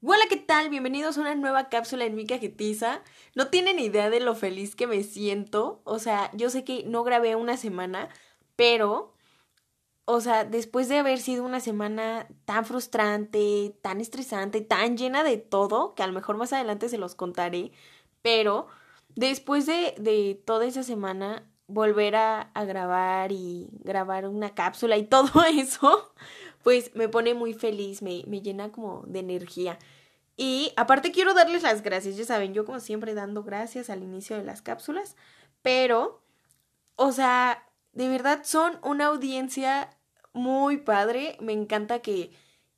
Hola, ¿qué tal? Bienvenidos a una nueva cápsula en mi cajetiza. No tienen idea de lo feliz que me siento. O sea, yo sé que no grabé una semana, pero, o sea, después de haber sido una semana tan frustrante, tan estresante, tan llena de todo, que a lo mejor más adelante se los contaré, pero después de, de toda esa semana, volver a, grabar y grabar una cápsula y todo eso, pues me pone muy feliz, me, me llena como de energía. Y aparte quiero darles las gracias, ya saben, yo como siempre dando gracias al inicio de las cápsulas, pero, o sea, de verdad son una audiencia muy padre, me encanta que,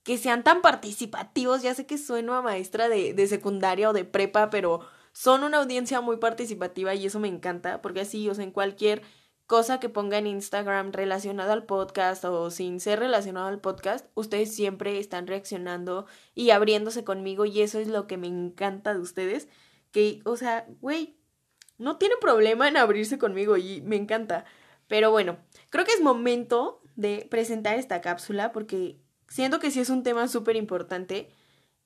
que sean tan participativos, ya sé que sueno a maestra de, de secundaria o de prepa, pero son una audiencia muy participativa y eso me encanta, porque así, o sea, en cualquier cosa que ponga en Instagram relacionada al podcast o sin ser relacionado al podcast, ustedes siempre están reaccionando y abriéndose conmigo y eso es lo que me encanta de ustedes, que, o sea, güey, no tienen problema en abrirse conmigo y me encanta. Pero bueno, creo que es momento de presentar esta cápsula porque siento que sí es un tema súper importante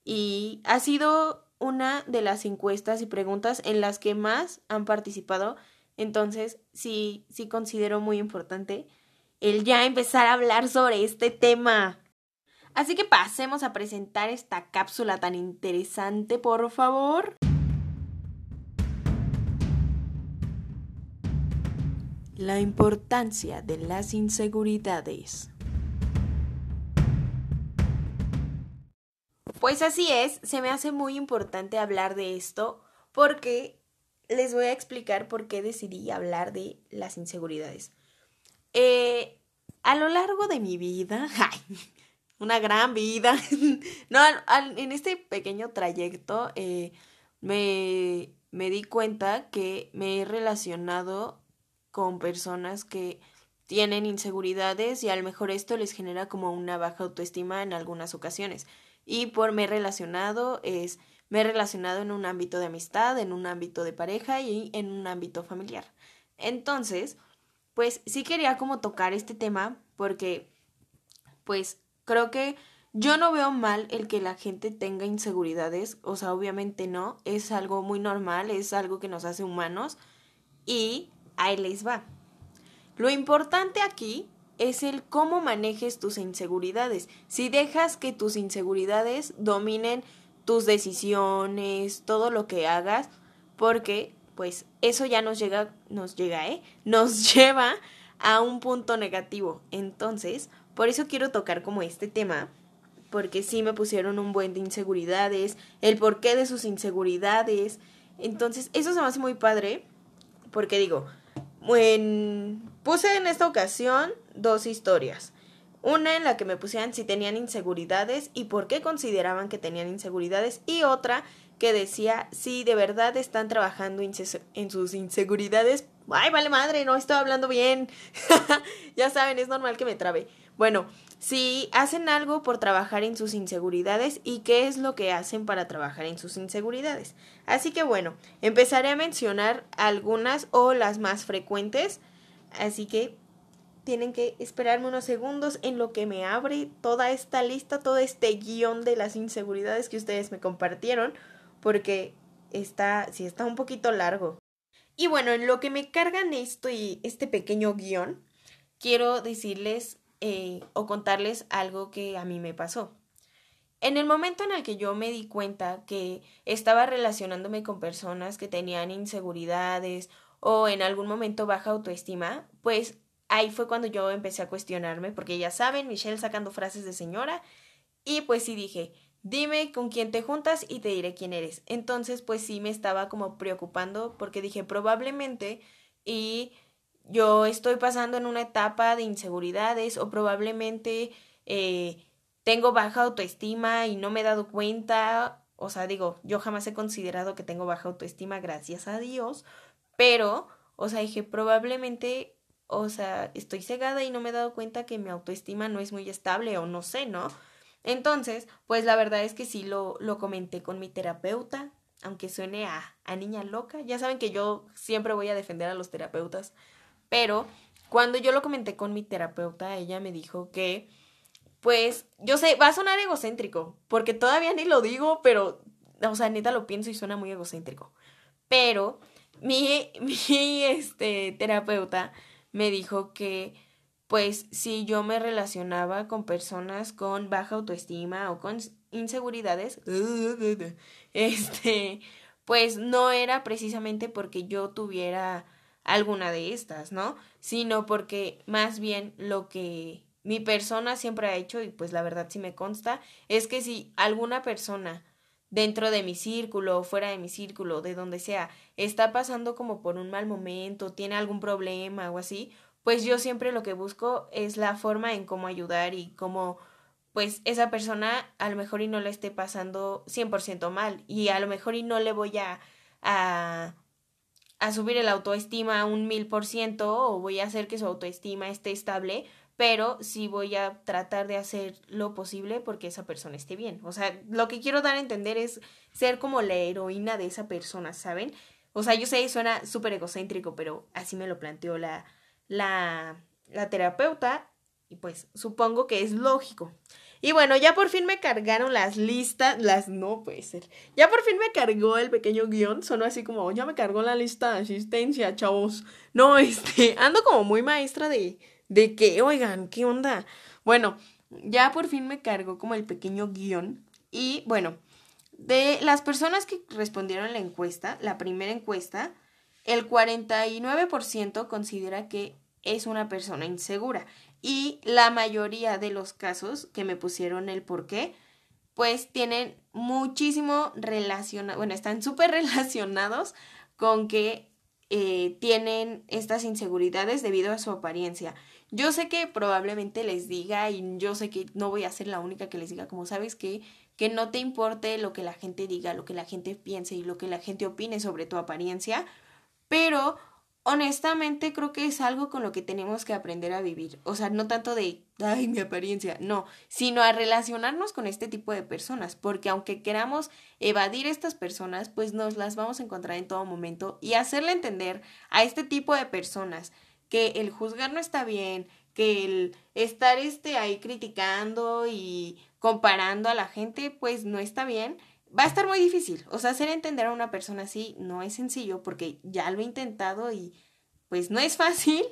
y ha sido una de las encuestas y preguntas en las que más han participado entonces, sí, sí considero muy importante el ya empezar a hablar sobre este tema. Así que pasemos a presentar esta cápsula tan interesante, por favor. La importancia de las inseguridades. Pues así es, se me hace muy importante hablar de esto porque les voy a explicar por qué decidí hablar de las inseguridades. Eh, a lo largo de mi vida, una gran vida, no, en este pequeño trayecto eh, me, me di cuenta que me he relacionado con personas que tienen inseguridades y a lo mejor esto les genera como una baja autoestima en algunas ocasiones. Y por me he relacionado es me he relacionado en un ámbito de amistad, en un ámbito de pareja y en un ámbito familiar. Entonces, pues sí quería como tocar este tema porque, pues creo que yo no veo mal el que la gente tenga inseguridades, o sea, obviamente no, es algo muy normal, es algo que nos hace humanos y ahí les va. Lo importante aquí es el cómo manejes tus inseguridades. Si dejas que tus inseguridades dominen tus decisiones, todo lo que hagas, porque pues eso ya nos llega, nos llega, ¿eh? Nos lleva a un punto negativo. Entonces, por eso quiero tocar como este tema, porque sí me pusieron un buen de inseguridades, el porqué de sus inseguridades. Entonces, eso se me hace muy padre, porque digo, en, puse en esta ocasión dos historias. Una en la que me pusieran si tenían inseguridades y por qué consideraban que tenían inseguridades y otra que decía si de verdad están trabajando en sus inseguridades. Ay, vale madre, no estoy hablando bien. ya saben, es normal que me trabe. Bueno, si hacen algo por trabajar en sus inseguridades y qué es lo que hacen para trabajar en sus inseguridades. Así que bueno, empezaré a mencionar algunas o las más frecuentes. Así que tienen que esperarme unos segundos en lo que me abre toda esta lista, todo este guion de las inseguridades que ustedes me compartieron, porque está, sí está un poquito largo. Y bueno, en lo que me cargan esto y este pequeño guion, quiero decirles eh, o contarles algo que a mí me pasó. En el momento en el que yo me di cuenta que estaba relacionándome con personas que tenían inseguridades o en algún momento baja autoestima, pues ahí fue cuando yo empecé a cuestionarme, porque ya saben, Michelle sacando frases de señora, y pues sí dije, dime con quién te juntas y te diré quién eres. Entonces, pues sí me estaba como preocupando porque dije, probablemente y yo estoy pasando en una etapa de inseguridades o probablemente eh, tengo baja autoestima y no me he dado cuenta. O sea, digo, yo jamás he considerado que tengo baja autoestima, gracias a Dios, pero, o sea, dije, probablemente o sea, estoy cegada y no me he dado cuenta que mi autoestima no es muy estable o no sé, ¿no? Entonces, pues la verdad es que sí lo, lo comenté con mi terapeuta, aunque suene a, a niña loca. Ya saben que yo siempre voy a defender a los terapeutas, Pero cuando yo lo comenté con mi terapeuta, ella me dijo que, pues, yo sé, va a sonar egocéntrico, porque todavía ni lo digo, pero, o sea, neta lo pienso y suena muy egocéntrico. Pero mi, mi este, terapeuta me dijo que pues si yo me relacionaba con personas con baja autoestima o con inseguridades, este, pues no era precisamente porque yo tuviera alguna de estas, ¿no? Sino porque más bien lo que mi persona siempre ha hecho, y pues la verdad sí me consta, es que si alguna persona dentro de mi círculo o fuera de mi círculo, de donde sea, está pasando como por un mal momento, tiene algún problema o así, pues yo siempre lo que busco es la forma en cómo ayudar y cómo pues esa persona a lo mejor y no le esté pasando 100% mal y a lo mejor y no le voy a, a, a subir el autoestima un mil por ciento o voy a hacer que su autoestima esté estable, pero sí voy a tratar de hacer lo posible porque esa persona esté bien. O sea, lo que quiero dar a entender es ser como la heroína de esa persona, ¿saben? O sea, yo sé, suena súper egocéntrico, pero así me lo planteó la, la, la terapeuta y pues supongo que es lógico. Y bueno, ya por fin me cargaron las listas, las no puede ser. Ya por fin me cargó el pequeño guion, sonó así como, ya me cargó la lista de asistencia, chavos. No, este, ando como muy maestra de, de que, oigan, ¿qué onda? Bueno, ya por fin me cargó como el pequeño guion. Y bueno, de las personas que respondieron la encuesta, la primera encuesta, el 49% considera que es una persona insegura y la mayoría de los casos que me pusieron el por qué, pues tienen muchísimo relacionado, bueno, están súper relacionados con que eh, tienen estas inseguridades debido a su apariencia. Yo sé que probablemente les diga y yo sé que no voy a ser la única que les diga, como sabes que que no te importe lo que la gente diga, lo que la gente piense y lo que la gente opine sobre tu apariencia, pero honestamente creo que es algo con lo que tenemos que aprender a vivir. O sea, no tanto de, ay, mi apariencia, no, sino a relacionarnos con este tipo de personas, porque aunque queramos evadir estas personas, pues nos las vamos a encontrar en todo momento y hacerle entender a este tipo de personas que el juzgar no está bien, que el estar este ahí criticando y comparando a la gente, pues no está bien va a estar muy difícil. O sea, hacer entender a una persona así no es sencillo porque ya lo he intentado y pues no es fácil.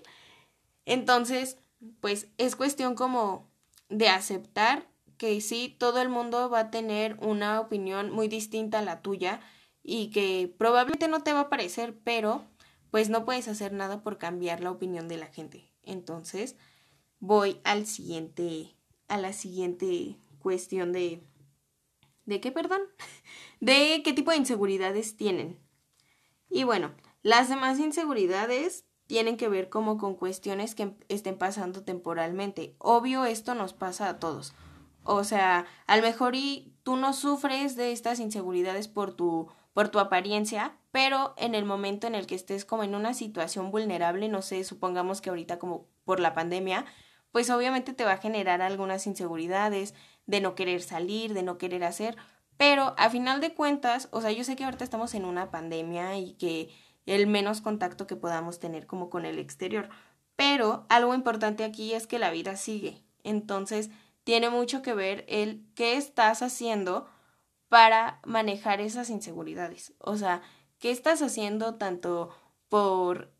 Entonces, pues es cuestión como de aceptar que sí, todo el mundo va a tener una opinión muy distinta a la tuya y que probablemente no te va a parecer, pero pues no puedes hacer nada por cambiar la opinión de la gente. Entonces, voy al siguiente, a la siguiente cuestión de ¿De qué, perdón? De qué tipo de inseguridades tienen. Y bueno, las demás inseguridades tienen que ver como con cuestiones que estén pasando temporalmente. Obvio, esto nos pasa a todos. O sea, a lo mejor y tú no sufres de estas inseguridades por tu, por tu apariencia, pero en el momento en el que estés como en una situación vulnerable, no sé, supongamos que ahorita como por la pandemia, pues obviamente te va a generar algunas inseguridades, de no querer salir, de no querer hacer, pero a final de cuentas, o sea, yo sé que ahorita estamos en una pandemia y que el menos contacto que podamos tener como con el exterior, pero algo importante aquí es que la vida sigue. Entonces, tiene mucho que ver el qué estás haciendo para manejar esas inseguridades. O sea, qué estás haciendo tanto por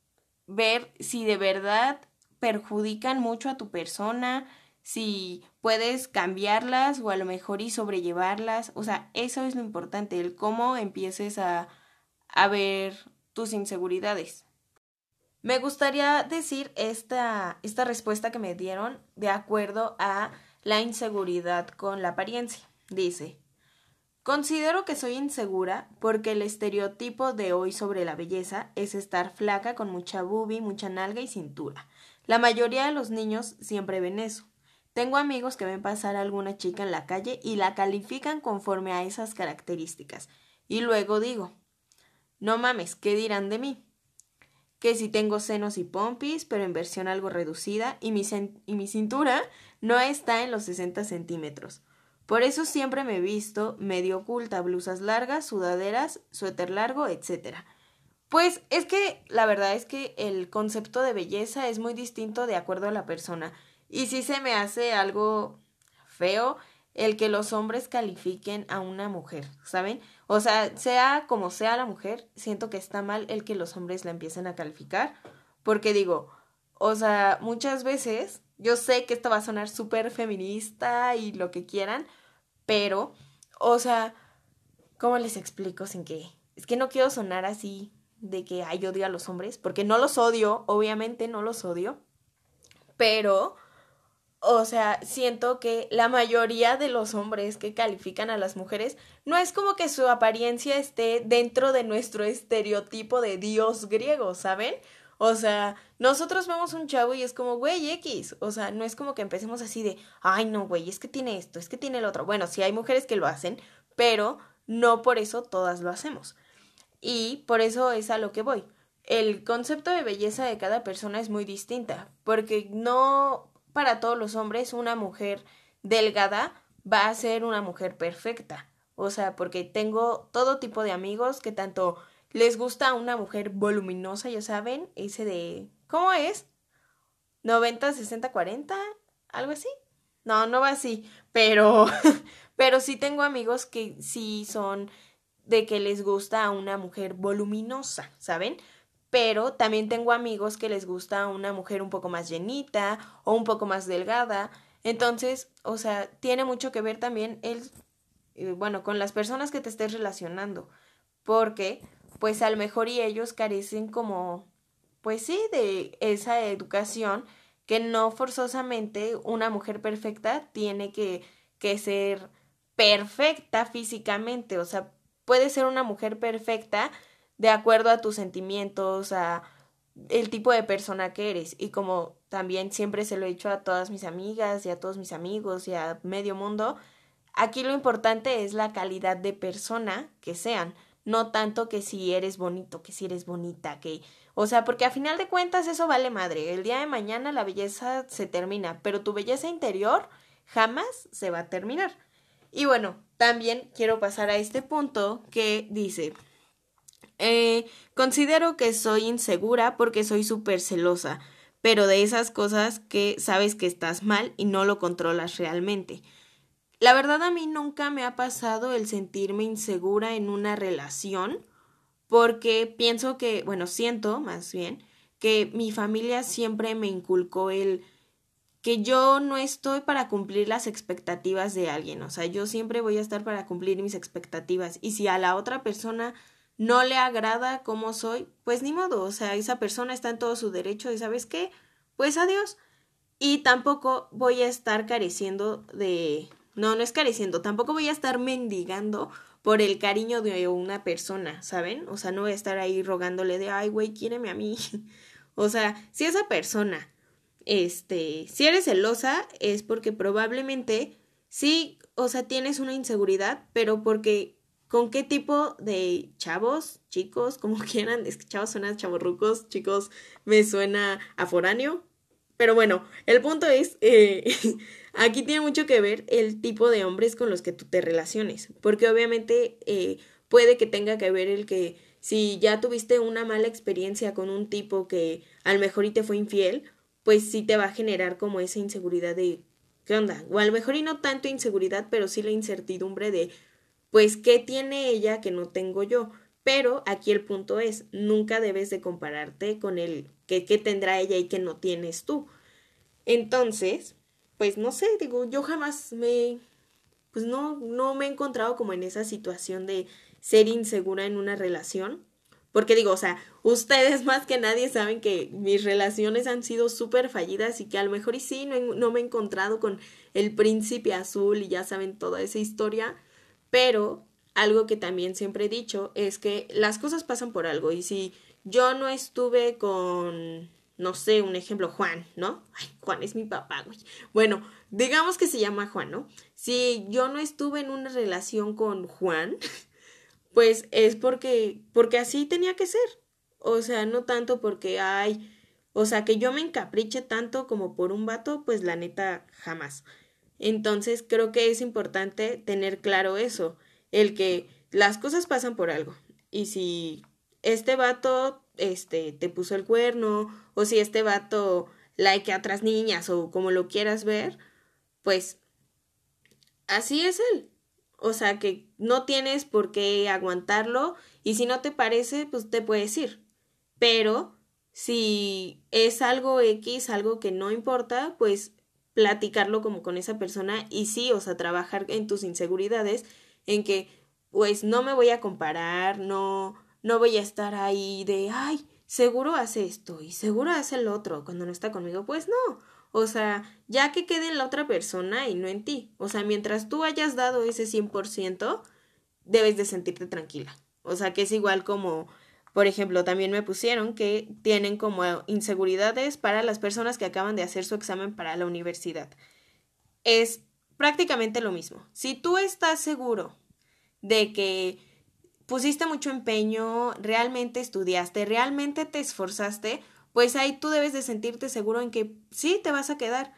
ver si de verdad perjudican mucho a tu persona, si puedes cambiarlas o a lo mejor y sobrellevarlas. O sea, eso es lo importante, el cómo empieces a, a ver tus inseguridades. Me gustaría decir esta, esta respuesta que me dieron de acuerdo a la inseguridad con la apariencia. Dice, considero que soy insegura porque el estereotipo de hoy sobre la belleza es estar flaca con mucha boobie, mucha nalga y cintura. La mayoría de los niños siempre ven eso. Tengo amigos que ven pasar a alguna chica en la calle y la califican conforme a esas características. Y luego digo, no mames, ¿qué dirán de mí? Que si tengo senos y pompis, pero en versión algo reducida, y mi, y mi cintura no está en los 60 centímetros. Por eso siempre me he visto medio oculta, blusas largas, sudaderas, suéter largo, etc. Pues es que la verdad es que el concepto de belleza es muy distinto de acuerdo a la persona. Y sí se me hace algo feo el que los hombres califiquen a una mujer, ¿saben? O sea, sea como sea la mujer, siento que está mal el que los hombres la empiecen a calificar. Porque digo, o sea, muchas veces, yo sé que esto va a sonar súper feminista y lo que quieran, pero, o sea, ¿cómo les explico sin que... Es que no quiero sonar así de que ay, odio a los hombres, porque no los odio, obviamente no los odio, pero, o sea, siento que la mayoría de los hombres que califican a las mujeres no es como que su apariencia esté dentro de nuestro estereotipo de dios griego, ¿saben? O sea, nosotros vemos un chavo y es como, güey, X. O sea, no es como que empecemos así de, ay, no, güey, es que tiene esto, es que tiene el otro. Bueno, sí hay mujeres que lo hacen, pero no por eso todas lo hacemos. Y por eso es a lo que voy. El concepto de belleza de cada persona es muy distinta, porque no para todos los hombres una mujer delgada va a ser una mujer perfecta. O sea, porque tengo todo tipo de amigos que tanto les gusta una mujer voluminosa, ya saben, ese de... ¿Cómo es? 90, 60, 40, algo así. No, no va así, pero pero sí tengo amigos que sí son de que les gusta una mujer voluminosa, ¿saben? Pero también tengo amigos que les gusta una mujer un poco más llenita o un poco más delgada. Entonces, o sea, tiene mucho que ver también el, eh, bueno, con las personas que te estés relacionando. Porque, pues a lo mejor y ellos carecen como, pues sí, de esa educación que no forzosamente una mujer perfecta tiene que, que ser perfecta físicamente. O sea, puede ser una mujer perfecta de acuerdo a tus sentimientos, a el tipo de persona que eres. Y como también siempre se lo he dicho a todas mis amigas y a todos mis amigos y a medio mundo, aquí lo importante es la calidad de persona que sean, no tanto que si eres bonito, que si eres bonita, que... O sea, porque a final de cuentas eso vale madre. El día de mañana la belleza se termina, pero tu belleza interior jamás se va a terminar. Y bueno, también quiero pasar a este punto que dice, eh, considero que soy insegura porque soy súper celosa, pero de esas cosas que sabes que estás mal y no lo controlas realmente. La verdad a mí nunca me ha pasado el sentirme insegura en una relación porque pienso que, bueno, siento más bien que mi familia siempre me inculcó el que yo no estoy para cumplir las expectativas de alguien, o sea, yo siempre voy a estar para cumplir mis expectativas y si a la otra persona no le agrada como soy, pues ni modo, o sea, esa persona está en todo su derecho y sabes qué, pues adiós. Y tampoco voy a estar careciendo de... No, no es careciendo, tampoco voy a estar mendigando por el cariño de una persona, ¿saben? O sea, no voy a estar ahí rogándole de, ay, güey, quiéreme a mí. o sea, si esa persona este, si eres celosa es porque probablemente sí, o sea, tienes una inseguridad, pero porque con qué tipo de chavos, chicos, como quieran, es que chavos suena chavorrucos, chicos me suena a pero bueno, el punto es, eh, aquí tiene mucho que ver el tipo de hombres con los que tú te relaciones, porque obviamente eh, puede que tenga que ver el que si ya tuviste una mala experiencia con un tipo que al mejor y te fue infiel, pues sí te va a generar como esa inseguridad de ¿qué onda? O a lo mejor y no tanto inseguridad, pero sí la incertidumbre de pues qué tiene ella que no tengo yo. Pero aquí el punto es, nunca debes de compararte con el que, qué tendrá ella y que no tienes tú. Entonces, pues no sé, digo, yo jamás me, pues no, no me he encontrado como en esa situación de ser insegura en una relación. Porque digo, o sea, ustedes más que nadie saben que mis relaciones han sido súper fallidas y que a lo mejor y sí, no, no me he encontrado con el príncipe azul y ya saben toda esa historia, pero algo que también siempre he dicho es que las cosas pasan por algo y si yo no estuve con, no sé, un ejemplo, Juan, ¿no? Ay, Juan es mi papá, güey. Bueno, digamos que se llama Juan, ¿no? Si yo no estuve en una relación con Juan, pues es porque, porque así tenía que ser. O sea, no tanto porque hay, o sea, que yo me encapriche tanto como por un vato, pues la neta jamás. Entonces creo que es importante tener claro eso, el que las cosas pasan por algo. Y si este vato, este, te puso el cuerno, o si este vato like a otras niñas, o como lo quieras ver, pues así es él. O sea que no tienes por qué aguantarlo y si no te parece, pues te puedes ir. Pero si es algo X, algo que no importa, pues platicarlo como con esa persona y sí, o sea, trabajar en tus inseguridades, en que pues no me voy a comparar, no, no voy a estar ahí de, ay, seguro hace esto y seguro hace el otro cuando no está conmigo, pues no, o sea, ya que quede en la otra persona y no en ti. O sea, mientras tú hayas dado ese 100%, debes de sentirte tranquila. O sea, que es igual como, por ejemplo, también me pusieron que tienen como inseguridades para las personas que acaban de hacer su examen para la universidad. Es prácticamente lo mismo. Si tú estás seguro de que pusiste mucho empeño, realmente estudiaste, realmente te esforzaste, pues ahí tú debes de sentirte seguro en que sí te vas a quedar.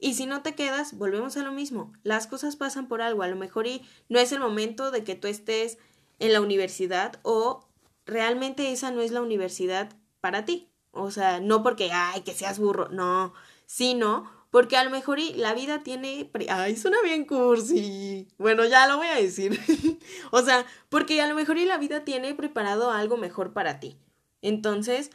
Y si no te quedas, volvemos a lo mismo. Las cosas pasan por algo. A lo mejor y no es el momento de que tú estés en la universidad o realmente esa no es la universidad para ti. O sea, no porque, ay, que seas burro, no, sino porque a lo mejor la vida tiene... Ay, suena bien cursi. Bueno, ya lo voy a decir. o sea, porque a lo mejor la vida tiene preparado algo mejor para ti. Entonces,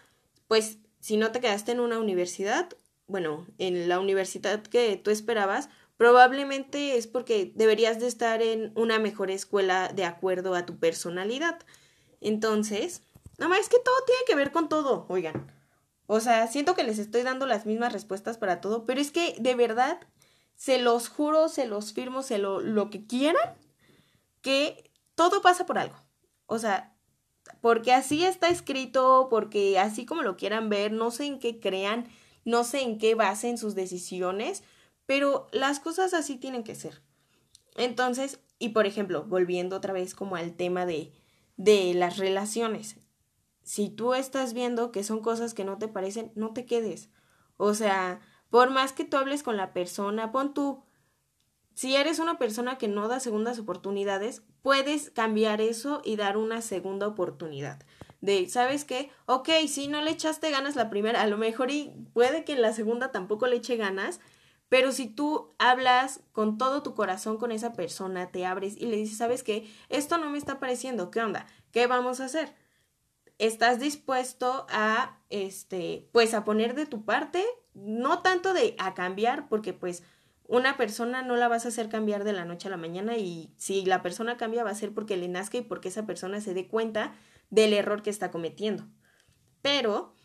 pues si no te quedaste en una universidad, bueno, en la universidad que tú esperabas, probablemente es porque deberías de estar en una mejor escuela de acuerdo a tu personalidad. Entonces, nada más es que todo tiene que ver con todo, oigan. O sea, siento que les estoy dando las mismas respuestas para todo, pero es que de verdad, se los juro, se los firmo, se lo, lo que quieran, que todo pasa por algo. O sea, porque así está escrito, porque así como lo quieran ver, no sé en qué crean, no sé en qué basen sus decisiones, pero las cosas así tienen que ser. Entonces, y por ejemplo, volviendo otra vez como al tema de, de las relaciones, si tú estás viendo que son cosas que no te parecen, no te quedes. O sea, por más que tú hables con la persona, pon tú, si eres una persona que no da segundas oportunidades, puedes cambiar eso y dar una segunda oportunidad. De, ¿sabes qué? Ok, si no le echaste ganas la primera, a lo mejor y puede que en la segunda tampoco le eche ganas, pero si tú hablas con todo tu corazón con esa persona, te abres y le dices, ¿sabes qué? Esto no me está pareciendo, ¿qué onda? ¿Qué vamos a hacer? ¿Estás dispuesto a, este, pues a poner de tu parte? No tanto de a cambiar, porque pues una persona no la vas a hacer cambiar de la noche a la mañana y si la persona cambia va a ser porque le nazca y porque esa persona se dé cuenta del error que está cometiendo. Pero,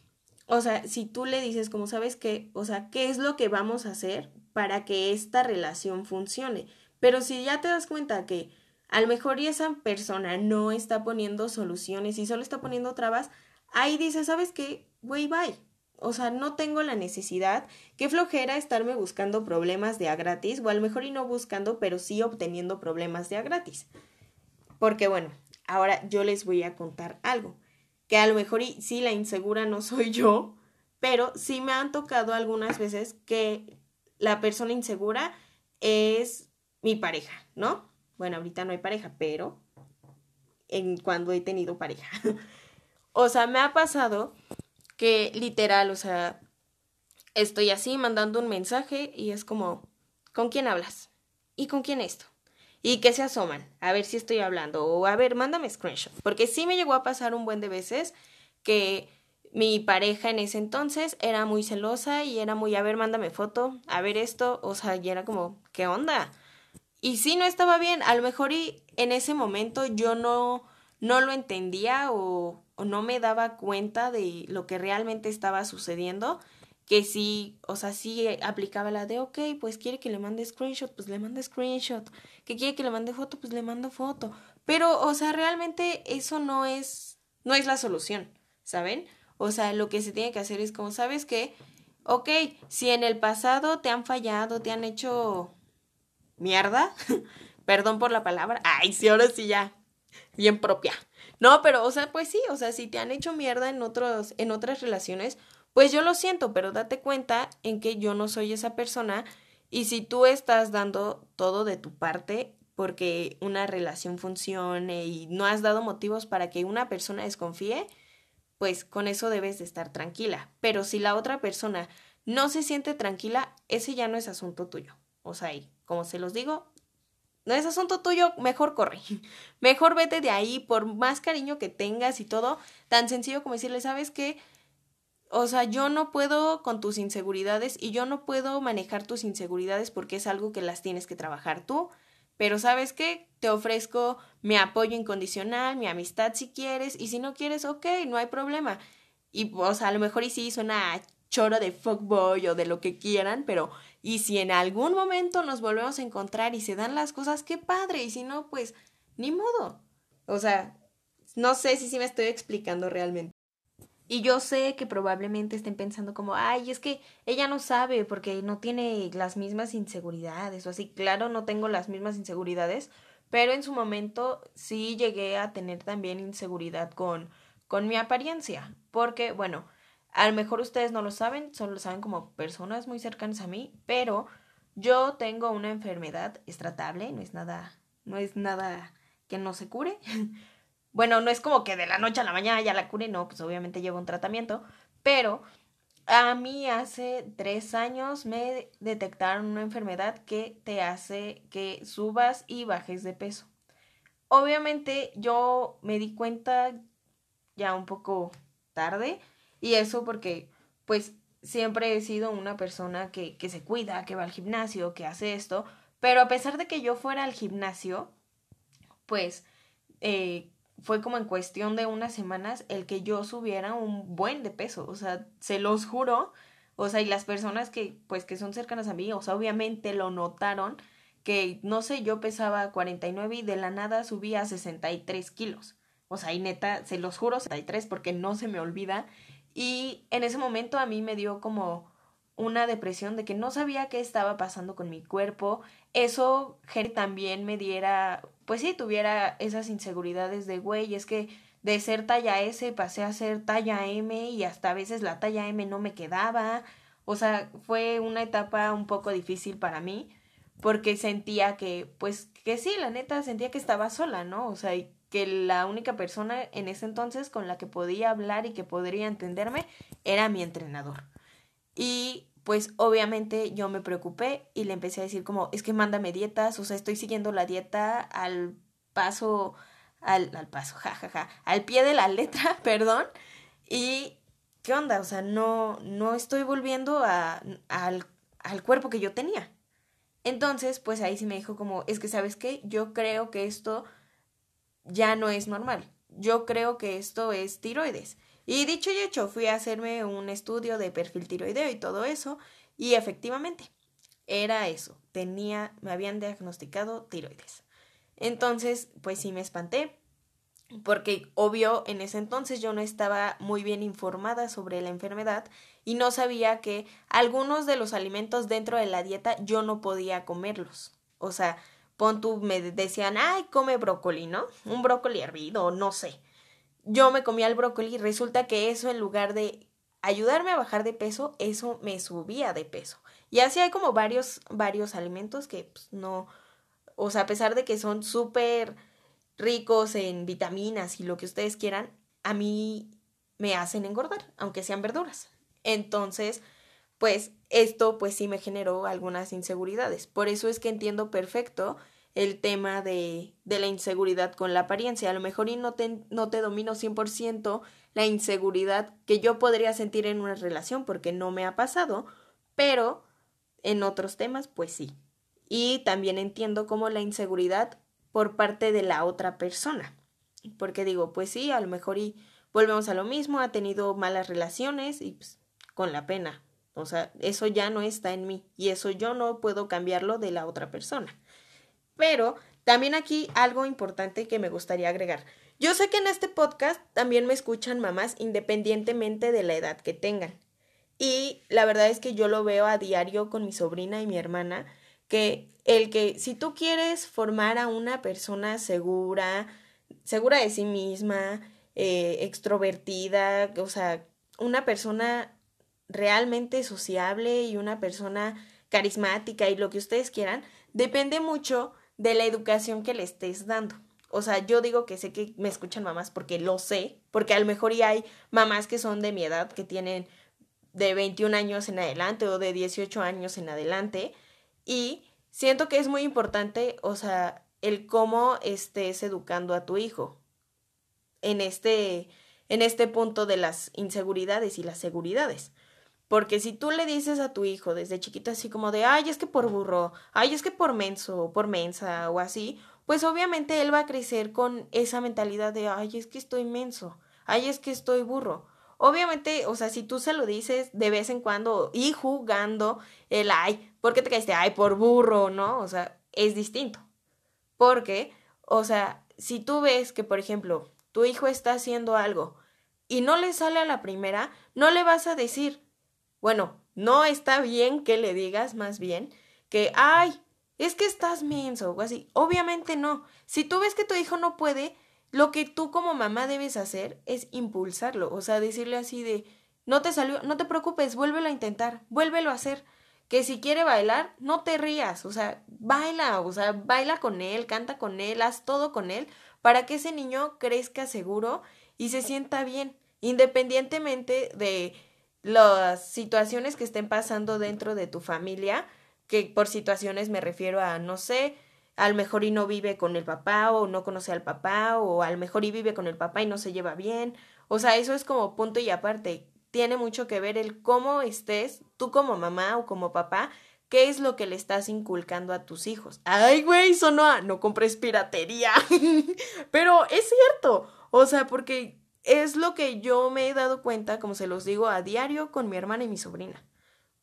o sea, si tú le dices como sabes que, o sea, ¿qué es lo que vamos a hacer para que esta relación funcione? Pero si ya te das cuenta que a lo mejor esa persona no está poniendo soluciones y solo está poniendo trabas, ahí dices, ¿sabes qué? Güey, bye. O sea, no tengo la necesidad. Qué flojera estarme buscando problemas de a gratis, o a lo mejor y no buscando, pero sí obteniendo problemas de a gratis. Porque bueno, ahora yo les voy a contar algo. Que a lo mejor y sí la insegura no soy yo, pero sí me han tocado algunas veces que la persona insegura es mi pareja, ¿no? Bueno, ahorita no hay pareja, pero en cuando he tenido pareja. o sea, me ha pasado que literal, o sea, estoy así mandando un mensaje y es como, ¿con quién hablas? ¿Y con quién esto? Y que se asoman, a ver si estoy hablando, o a ver, mándame screenshot, porque sí me llegó a pasar un buen de veces que mi pareja en ese entonces era muy celosa y era muy, a ver, mándame foto, a ver esto, o sea, y era como, ¿qué onda? Y sí, no estaba bien, a lo mejor y en ese momento yo no, no lo entendía o, o no me daba cuenta de lo que realmente estaba sucediendo, que sí, o sea, sí aplicaba la de, ok, pues quiere que le mande screenshot, pues le mande screenshot, que quiere que le mande foto, pues le mando foto, pero, o sea, realmente eso no es, no es la solución, ¿saben? O sea, lo que se tiene que hacer es como, ¿sabes qué? Ok, si en el pasado te han fallado, te han hecho mierda, perdón por la palabra, ay, sí, ahora sí ya, bien propia. No, pero, o sea, pues sí, o sea, si te han hecho mierda en otros, en otras relaciones, pues yo lo siento, pero date cuenta en que yo no soy esa persona y si tú estás dando todo de tu parte porque una relación funcione y no has dado motivos para que una persona desconfíe, pues con eso debes de estar tranquila. Pero si la otra persona no se siente tranquila, ese ya no es asunto tuyo. O sea, y como se los digo, no es asunto tuyo, mejor corre. Mejor vete de ahí, por más cariño que tengas y todo. Tan sencillo como decirle, ¿sabes qué? O sea, yo no puedo con tus inseguridades y yo no puedo manejar tus inseguridades porque es algo que las tienes que trabajar tú. Pero sabes qué, te ofrezco mi apoyo incondicional, mi amistad si quieres, y si no quieres, ok, no hay problema. Y, o sea, a lo mejor y sí suena choro de fuckboy o de lo que quieran, pero y si en algún momento nos volvemos a encontrar y se dan las cosas, qué padre, y si no, pues ni modo. O sea, no sé si sí me estoy explicando realmente. Y yo sé que probablemente estén pensando como, ay, es que ella no sabe porque no tiene las mismas inseguridades o así. Claro, no tengo las mismas inseguridades, pero en su momento sí llegué a tener también inseguridad con, con mi apariencia. Porque, bueno, a lo mejor ustedes no lo saben, solo lo saben como personas muy cercanas a mí, pero yo tengo una enfermedad estratable, no es nada, no es nada que no se cure. Bueno, no es como que de la noche a la mañana ya la cure, no, pues obviamente llevo un tratamiento, pero a mí hace tres años me detectaron una enfermedad que te hace que subas y bajes de peso. Obviamente yo me di cuenta ya un poco tarde y eso porque pues siempre he sido una persona que, que se cuida, que va al gimnasio, que hace esto, pero a pesar de que yo fuera al gimnasio, pues eh, fue como en cuestión de unas semanas el que yo subiera un buen de peso, o sea, se los juro, o sea, y las personas que pues que son cercanas a mí, o sea, obviamente lo notaron que no sé, yo pesaba 49 y de la nada subí a 63 kilos. O sea, y neta, se los juro, 63 porque no se me olvida. Y en ese momento a mí me dio como una depresión de que no sabía qué estaba pasando con mi cuerpo. Eso también me diera, pues sí, tuviera esas inseguridades de, güey, es que de ser talla S pasé a ser talla M y hasta a veces la talla M no me quedaba. O sea, fue una etapa un poco difícil para mí porque sentía que, pues, que sí, la neta, sentía que estaba sola, ¿no? O sea, que la única persona en ese entonces con la que podía hablar y que podría entenderme era mi entrenador. Y pues obviamente yo me preocupé y le empecé a decir como, es que mándame dietas, o sea, estoy siguiendo la dieta al paso, al, al paso, jajaja, ja, ja, al pie de la letra, perdón, y ¿qué onda? O sea, no, no estoy volviendo a, al, al cuerpo que yo tenía. Entonces, pues ahí sí me dijo como, es que sabes qué, yo creo que esto ya no es normal, yo creo que esto es tiroides. Y dicho y hecho, fui a hacerme un estudio de perfil tiroideo y todo eso, y efectivamente, era eso, tenía, me habían diagnosticado tiroides. Entonces, pues sí me espanté, porque obvio en ese entonces yo no estaba muy bien informada sobre la enfermedad y no sabía que algunos de los alimentos dentro de la dieta yo no podía comerlos. O sea, pon tú, me decían, ay, come brócoli, ¿no? Un brócoli hervido, no sé yo me comía el brócoli y resulta que eso en lugar de ayudarme a bajar de peso, eso me subía de peso. Y así hay como varios, varios alimentos que pues, no, o sea, a pesar de que son súper ricos en vitaminas y lo que ustedes quieran, a mí me hacen engordar, aunque sean verduras. Entonces, pues esto pues sí me generó algunas inseguridades. Por eso es que entiendo perfecto el tema de, de la inseguridad con la apariencia. A lo mejor y no te, no te domino 100% la inseguridad que yo podría sentir en una relación porque no me ha pasado, pero en otros temas pues sí. Y también entiendo como la inseguridad por parte de la otra persona. Porque digo, pues sí, a lo mejor y volvemos a lo mismo, ha tenido malas relaciones y pues, con la pena. O sea, eso ya no está en mí y eso yo no puedo cambiarlo de la otra persona. Pero también aquí algo importante que me gustaría agregar. Yo sé que en este podcast también me escuchan mamás independientemente de la edad que tengan. Y la verdad es que yo lo veo a diario con mi sobrina y mi hermana, que el que si tú quieres formar a una persona segura, segura de sí misma, eh, extrovertida, o sea, una persona realmente sociable y una persona carismática y lo que ustedes quieran, depende mucho de la educación que le estés dando. O sea, yo digo que sé que me escuchan mamás porque lo sé, porque a lo mejor ya hay mamás que son de mi edad, que tienen de 21 años en adelante o de 18 años en adelante, y siento que es muy importante, o sea, el cómo estés educando a tu hijo en este, en este punto de las inseguridades y las seguridades. Porque si tú le dices a tu hijo desde chiquito así como de, ay, es que por burro, ay, es que por menso, o por mensa o así, pues obviamente él va a crecer con esa mentalidad de, ay, es que estoy menso, ay, es que estoy burro. Obviamente, o sea, si tú se lo dices de vez en cuando y jugando el, ay, ¿por qué te caíste? Ay, por burro, ¿no? O sea, es distinto. Porque, o sea, si tú ves que, por ejemplo, tu hijo está haciendo algo y no le sale a la primera, no le vas a decir, bueno, no está bien que le digas más bien que, ay, es que estás menso o así. Obviamente no. Si tú ves que tu hijo no puede, lo que tú como mamá debes hacer es impulsarlo, o sea, decirle así de, no te salió, no te preocupes, vuélvelo a intentar, vuélvelo a hacer. Que si quiere bailar, no te rías, o sea, baila, o sea, baila con él, canta con él, haz todo con él, para que ese niño crezca seguro y se sienta bien, independientemente de las situaciones que estén pasando dentro de tu familia, que por situaciones me refiero a, no sé, al mejor y no vive con el papá o no conoce al papá o al mejor y vive con el papá y no se lleva bien. O sea, eso es como punto y aparte. Tiene mucho que ver el cómo estés tú como mamá o como papá, qué es lo que le estás inculcando a tus hijos. Ay, güey, sonó no compres piratería. Pero es cierto. O sea, porque es lo que yo me he dado cuenta, como se los digo, a diario con mi hermana y mi sobrina.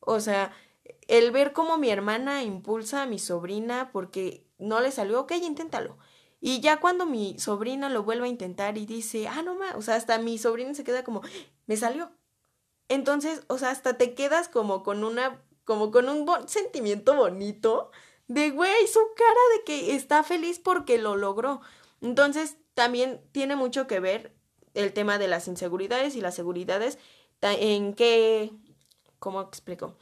O sea, el ver cómo mi hermana impulsa a mi sobrina porque no le salió, ok, inténtalo. Y ya cuando mi sobrina lo vuelve a intentar y dice, ah, no más, o sea, hasta mi sobrina se queda como, me salió. Entonces, o sea, hasta te quedas como con una, como con un sentimiento bonito de, güey, su cara de que está feliz porque lo logró. Entonces, también tiene mucho que ver el tema de las inseguridades y las seguridades en qué, ¿cómo explico?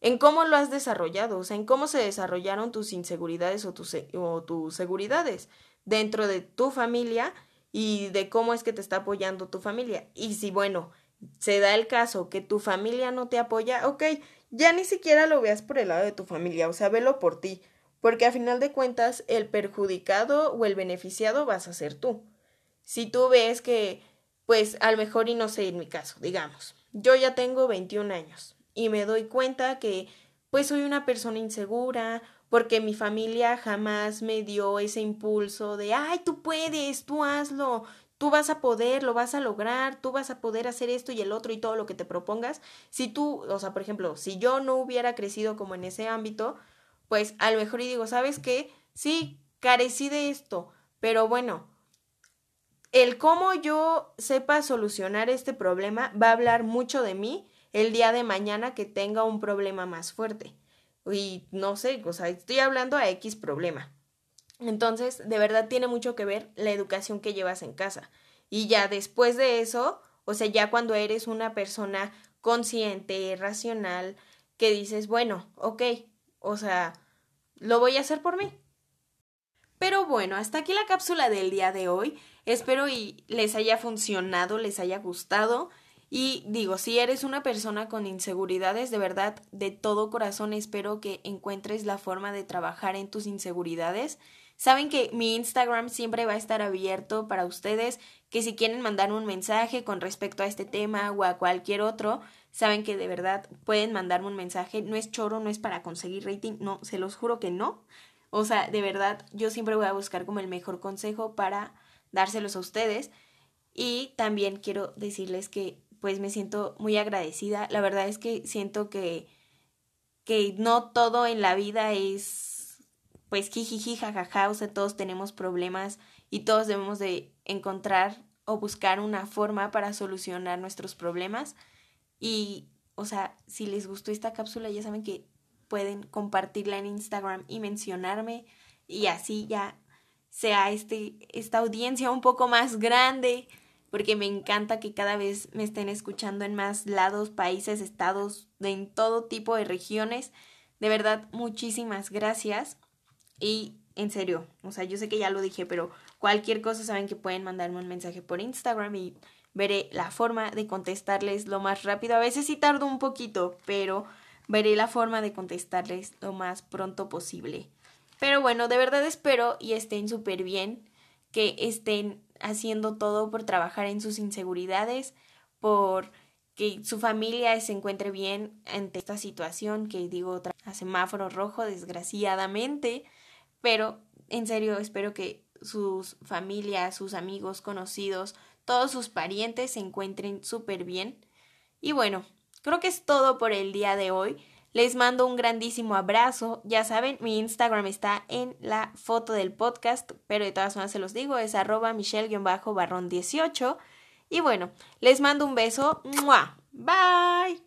En cómo lo has desarrollado, o sea, en cómo se desarrollaron tus inseguridades o tus, o tus seguridades dentro de tu familia y de cómo es que te está apoyando tu familia. Y si, bueno, se da el caso que tu familia no te apoya, ok, ya ni siquiera lo veas por el lado de tu familia, o sea, velo por ti, porque a final de cuentas el perjudicado o el beneficiado vas a ser tú. Si tú ves que pues a lo mejor y no sé en mi caso, digamos, yo ya tengo 21 años y me doy cuenta que pues soy una persona insegura porque mi familia jamás me dio ese impulso de, ay, tú puedes, tú hazlo, tú vas a poder, lo vas a lograr, tú vas a poder hacer esto y el otro y todo lo que te propongas. Si tú, o sea, por ejemplo, si yo no hubiera crecido como en ese ámbito, pues a lo mejor y digo, ¿sabes qué? Sí, carecí de esto, pero bueno, el cómo yo sepa solucionar este problema va a hablar mucho de mí el día de mañana que tenga un problema más fuerte. Y no sé, o sea, estoy hablando a X problema. Entonces, de verdad tiene mucho que ver la educación que llevas en casa. Y ya después de eso, o sea, ya cuando eres una persona consciente, racional, que dices, bueno, ok, o sea, lo voy a hacer por mí. Pero bueno, hasta aquí la cápsula del día de hoy. Espero y les haya funcionado, les haya gustado. Y digo, si eres una persona con inseguridades, de verdad, de todo corazón espero que encuentres la forma de trabajar en tus inseguridades. Saben que mi Instagram siempre va a estar abierto para ustedes, que si quieren mandar un mensaje con respecto a este tema o a cualquier otro, saben que de verdad pueden mandarme un mensaje. No es choro, no es para conseguir rating, no, se los juro que no. O sea, de verdad, yo siempre voy a buscar como el mejor consejo para dárselos a ustedes. Y también quiero decirles que pues me siento muy agradecida. La verdad es que siento que, que no todo en la vida es pues jijiji, jajaja, o sea, todos tenemos problemas y todos debemos de encontrar o buscar una forma para solucionar nuestros problemas. Y, o sea, si les gustó esta cápsula, ya saben que pueden compartirla en Instagram y mencionarme y así ya sea este, esta audiencia un poco más grande, porque me encanta que cada vez me estén escuchando en más lados, países, estados, en todo tipo de regiones. De verdad, muchísimas gracias. Y en serio, o sea, yo sé que ya lo dije, pero cualquier cosa saben que pueden mandarme un mensaje por Instagram y veré la forma de contestarles lo más rápido. A veces sí tardo un poquito, pero veré la forma de contestarles lo más pronto posible. Pero bueno, de verdad espero y estén súper bien, que estén haciendo todo por trabajar en sus inseguridades, por que su familia se encuentre bien ante esta situación que digo a semáforo rojo desgraciadamente, pero en serio espero que sus familias, sus amigos, conocidos, todos sus parientes se encuentren súper bien. Y bueno, creo que es todo por el día de hoy. Les mando un grandísimo abrazo. Ya saben, mi Instagram está en la foto del podcast, pero de todas formas se los digo, es arroba michelle-barrón18. Y bueno, les mando un beso. Bye.